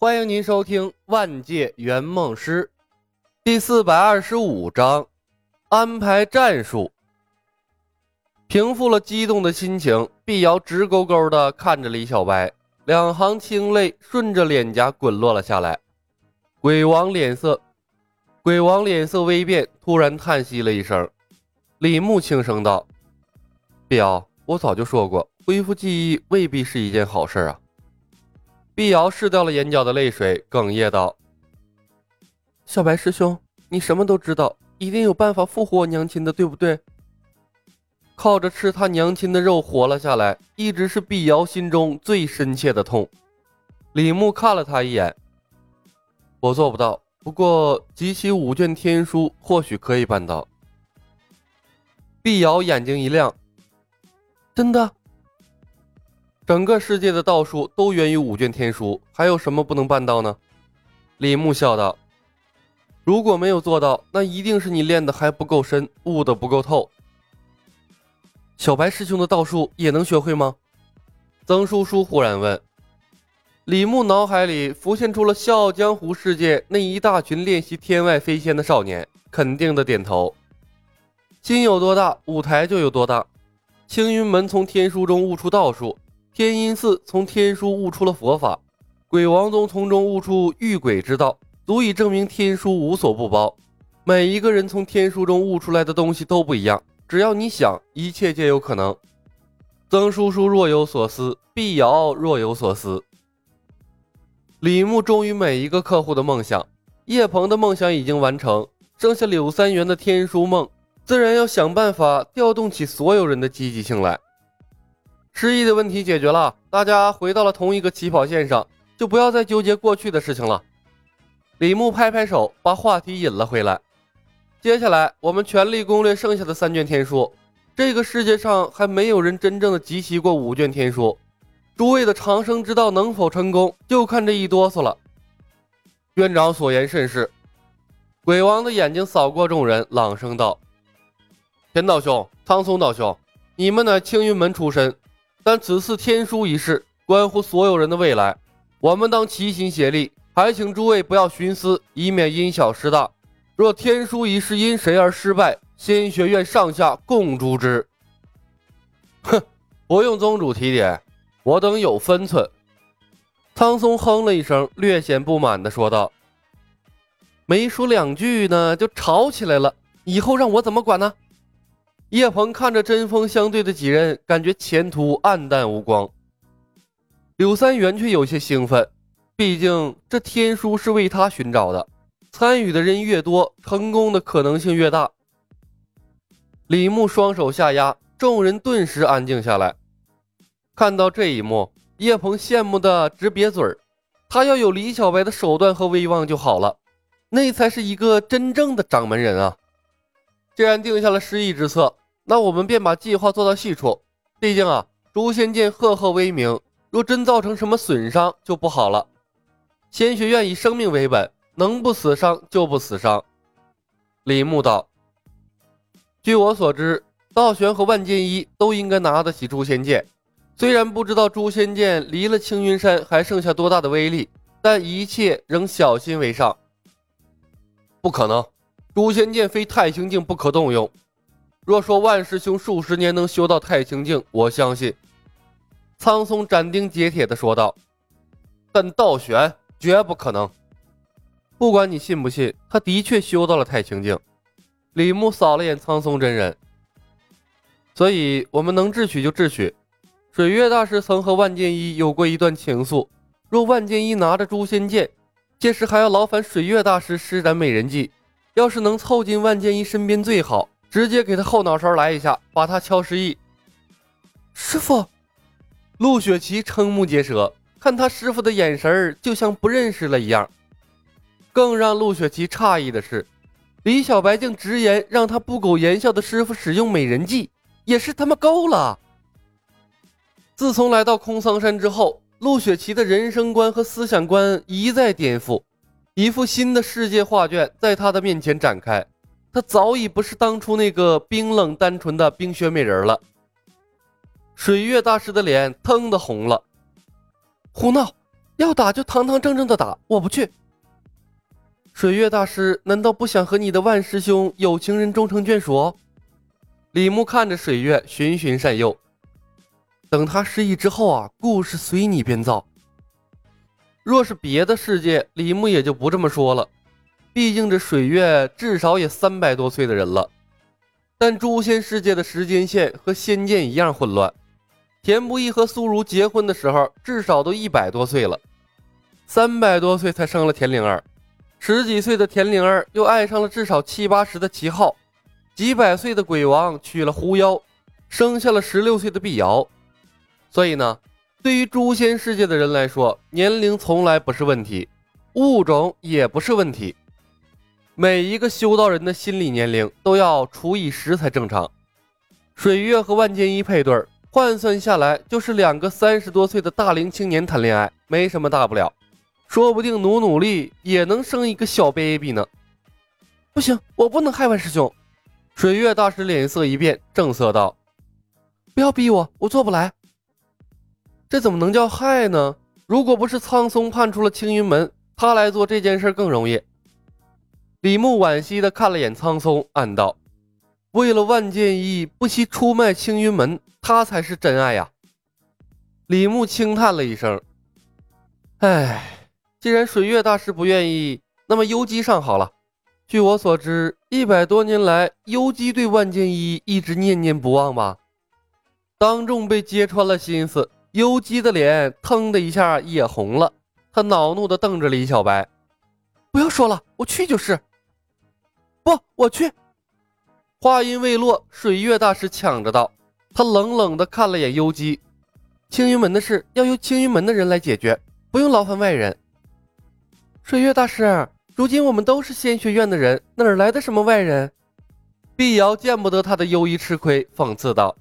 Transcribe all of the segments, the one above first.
欢迎您收听《万界圆梦师》第四百二十五章，安排战术。平复了激动的心情，碧瑶直勾勾的看着李小白，两行清泪顺着脸颊滚落了下来。鬼王脸色，鬼王脸色微变，突然叹息了一声。李牧轻声道：“碧瑶，我早就说过，恢复记忆未必是一件好事啊。”碧瑶拭掉了眼角的泪水，哽咽道：“小白师兄，你什么都知道，一定有办法复活我娘亲的，对不对？”靠着吃他娘亲的肉活了下来，一直是碧瑶心中最深切的痛。李牧看了他一眼：“我做不到，不过集齐五卷天书，或许可以办到。”碧瑶眼睛一亮：“真的？”整个世界的道术都源于五卷天书，还有什么不能办到呢？李牧笑道：“如果没有做到，那一定是你练的还不够深，悟的不够透。”小白师兄的道术也能学会吗？曾叔叔忽然问。李牧脑海里浮现出了《笑傲江湖》世界那一大群练习天外飞仙的少年，肯定的点头。心有多大，舞台就有多大。青云门从天书中悟出道术。天音寺从天书悟出了佛法，鬼王宗从中悟出御鬼之道，足以证明天书无所不包。每一个人从天书中悟出来的东西都不一样，只要你想，一切皆有可能。曾叔叔若有所思，碧瑶若有所思。李牧忠于每一个客户的梦想，叶鹏的梦想已经完成，剩下柳三元的天书梦，自然要想办法调动起所有人的积极性来。失忆的问题解决了，大家回到了同一个起跑线上，就不要再纠结过去的事情了。李牧拍拍手，把话题引了回来。接下来，我们全力攻略剩下的三卷天书。这个世界上还没有人真正的集齐过五卷天书，诸位的长生之道能否成功，就看这一哆嗦了。院长所言甚是。鬼王的眼睛扫过众人，朗声道：“田道兄，苍松道兄，你们乃青云门出身。”但此次天书一事关乎所有人的未来，我们当齐心协力，还请诸位不要徇私，以免因小失大。若天书一事因谁而失败，仙学院上下共诛之。哼，不用宗主提点，我等有分寸。苍松哼了一声，略显不满的说道：“没说两句呢，就吵起来了，以后让我怎么管呢？”叶鹏看着针锋相对的几人，感觉前途黯淡无光。柳三元却有些兴奋，毕竟这天书是为他寻找的，参与的人越多，成功的可能性越大。李牧双手下压，众人顿时安静下来。看到这一幕，叶鹏羡慕的直瘪嘴儿。他要有李小白的手段和威望就好了，那才是一个真正的掌门人啊！既然定下了失忆之策，那我们便把计划做到细处。毕竟啊，诛仙剑赫赫威名，若真造成什么损伤就不好了。仙学院以生命为本，能不死伤就不死伤。李牧道：“据我所知，道玄和万剑一都应该拿得起诛仙剑。虽然不知道诛仙剑离了青云山还剩下多大的威力，但一切仍小心为上。不可能。”诛仙剑非太清境不可动用。若说万师兄数十年能修到太清境，我相信。苍松斩钉截铁地说道：“但道玄绝不可能。不管你信不信，他的确修到了太清境。”李牧扫了眼苍松真人，所以我们能智取就智取。水月大师曾和万剑一有过一段情愫，若万剑一拿着诛仙剑，届时还要劳烦水月大师施展美人计。要是能凑近万剑一身边最好，直接给他后脑勺来一下，把他敲失忆。师傅，陆雪琪瞠目结舌，看他师傅的眼神就像不认识了一样。更让陆雪琪诧异的是，李小白竟直言让他不苟言笑的师傅使用美人计，也是他妈够了。自从来到空桑山之后，陆雪琪的人生观和思想观一再颠覆。一幅新的世界画卷在他的面前展开，他早已不是当初那个冰冷单纯的冰雪美人了。水月大师的脸腾的红了，胡闹！要打就堂堂正正的打，我不去。水月大师难道不想和你的万师兄有情人终成眷属？李牧看着水月，循循善诱。等他失忆之后啊，故事随你编造。若是别的世界，李牧也就不这么说了。毕竟这水月至少也三百多岁的人了。但诛仙世界的时间线和仙剑一样混乱。田不易和苏如结婚的时候，至少都一百多岁了。三百多岁才生了田灵儿，十几岁的田灵儿又爱上了至少七八十的齐浩，几百岁的鬼王娶了狐妖，生下了十六岁的碧瑶。所以呢，对于诛仙世界的人来说，年龄从来不是问题，物种也不是问题。每一个修道人的心理年龄都要除以十才正常。水月和万剑一配对，换算下来就是两个三十多岁的大龄青年谈恋爱，没什么大不了。说不定努努力也能生一个小 baby 呢。不行，我不能害万师兄。水月大师脸色一变，正色道：“不要逼我，我做不来。这怎么能叫害呢？如果不是苍松判出了青云门，他来做这件事更容易。”李牧惋惜地看了眼苍松，暗道：“为了万剑一，不惜出卖青云门，他才是真爱呀。”李牧轻叹了一声：“唉。”既然水月大师不愿意，那么幽姬上好了。据我所知，一百多年来，幽姬对万剑一一直念念不忘吧？当众被揭穿了心思，幽姬的脸腾的一下也红了。他恼怒地瞪着李小白：“不要说了，我去就是。”“不，我去。”话音未落，水月大师抢着道：“他冷冷地看了眼幽姬，青云门的事要由青云门的人来解决，不用劳烦外人。”水月大师，如今我们都是仙学院的人，哪来的什么外人？碧瑶见不得他的优衣吃亏，讽刺道。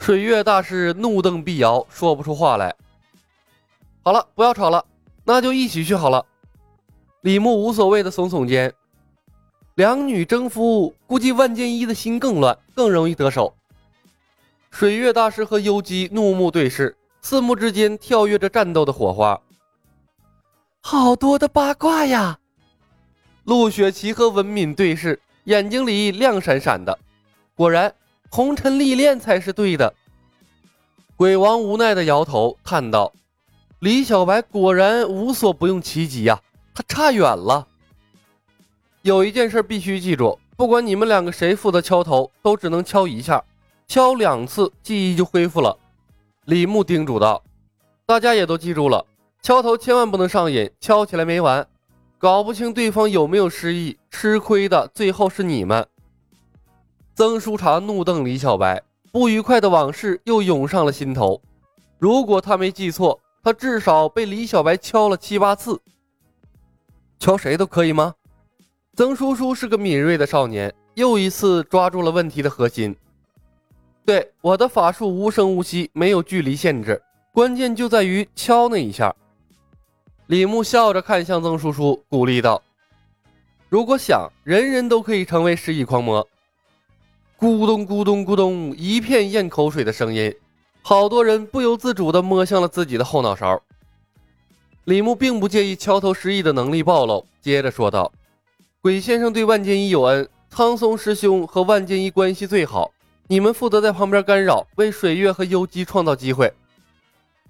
水月大师怒瞪碧瑶，说不出话来。好了，不要吵了，那就一起去好了。李牧无所谓的耸耸肩。两女争夫，估计万剑一的心更乱，更容易得手。水月大师和幽姬怒目对视，四目之间跳跃着战斗的火花。好多的八卦呀！陆雪琪和文敏对视，眼睛里亮闪闪的。果然，红尘历练才是对的。鬼王无奈的摇头，叹道：“李小白果然无所不用其极呀，他差远了。”有一件事必须记住，不管你们两个谁负责敲头，都只能敲一下，敲两次记忆就恢复了。李牧叮嘱道：“大家也都记住了。”敲头千万不能上瘾，敲起来没完，搞不清对方有没有失忆，吃亏的最后是你们。曾书茶怒瞪李小白，不愉快的往事又涌上了心头。如果他没记错，他至少被李小白敲了七八次。敲谁都可以吗？曾叔叔是个敏锐的少年，又一次抓住了问题的核心。对，我的法术无声无息，没有距离限制，关键就在于敲那一下。李牧笑着看向曾叔叔，鼓励道：“如果想，人人都可以成为失忆狂魔。”咕咚咕咚咕咚，一片咽口水的声音，好多人不由自主地摸向了自己的后脑勺。李牧并不介意敲头失忆的能力暴露，接着说道：“鬼先生对万剑一有恩，苍松师兄和万剑一关系最好，你们负责在旁边干扰，为水月和幽姬创造机会。”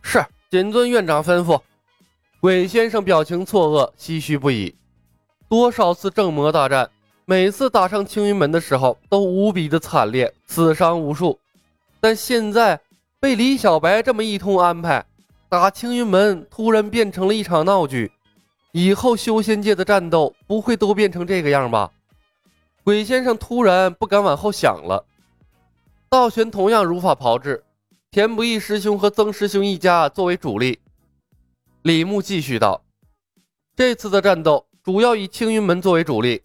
是，谨遵院长吩咐。鬼先生表情错愕，唏嘘不已。多少次正魔大战，每次打上青云门的时候都无比的惨烈，死伤无数。但现在被李小白这么一通安排，打青云门突然变成了一场闹剧。以后修仙界的战斗不会都变成这个样吧？鬼先生突然不敢往后想了。道玄同样如法炮制，田不易师兄和曾师兄一家作为主力。李牧继续道：“这次的战斗主要以青云门作为主力，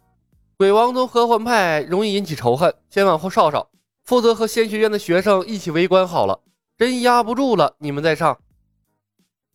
鬼王宗合欢派容易引起仇恨，先往后稍稍，负责和仙学院的学生一起围观好了。真压不住了，你们再上。”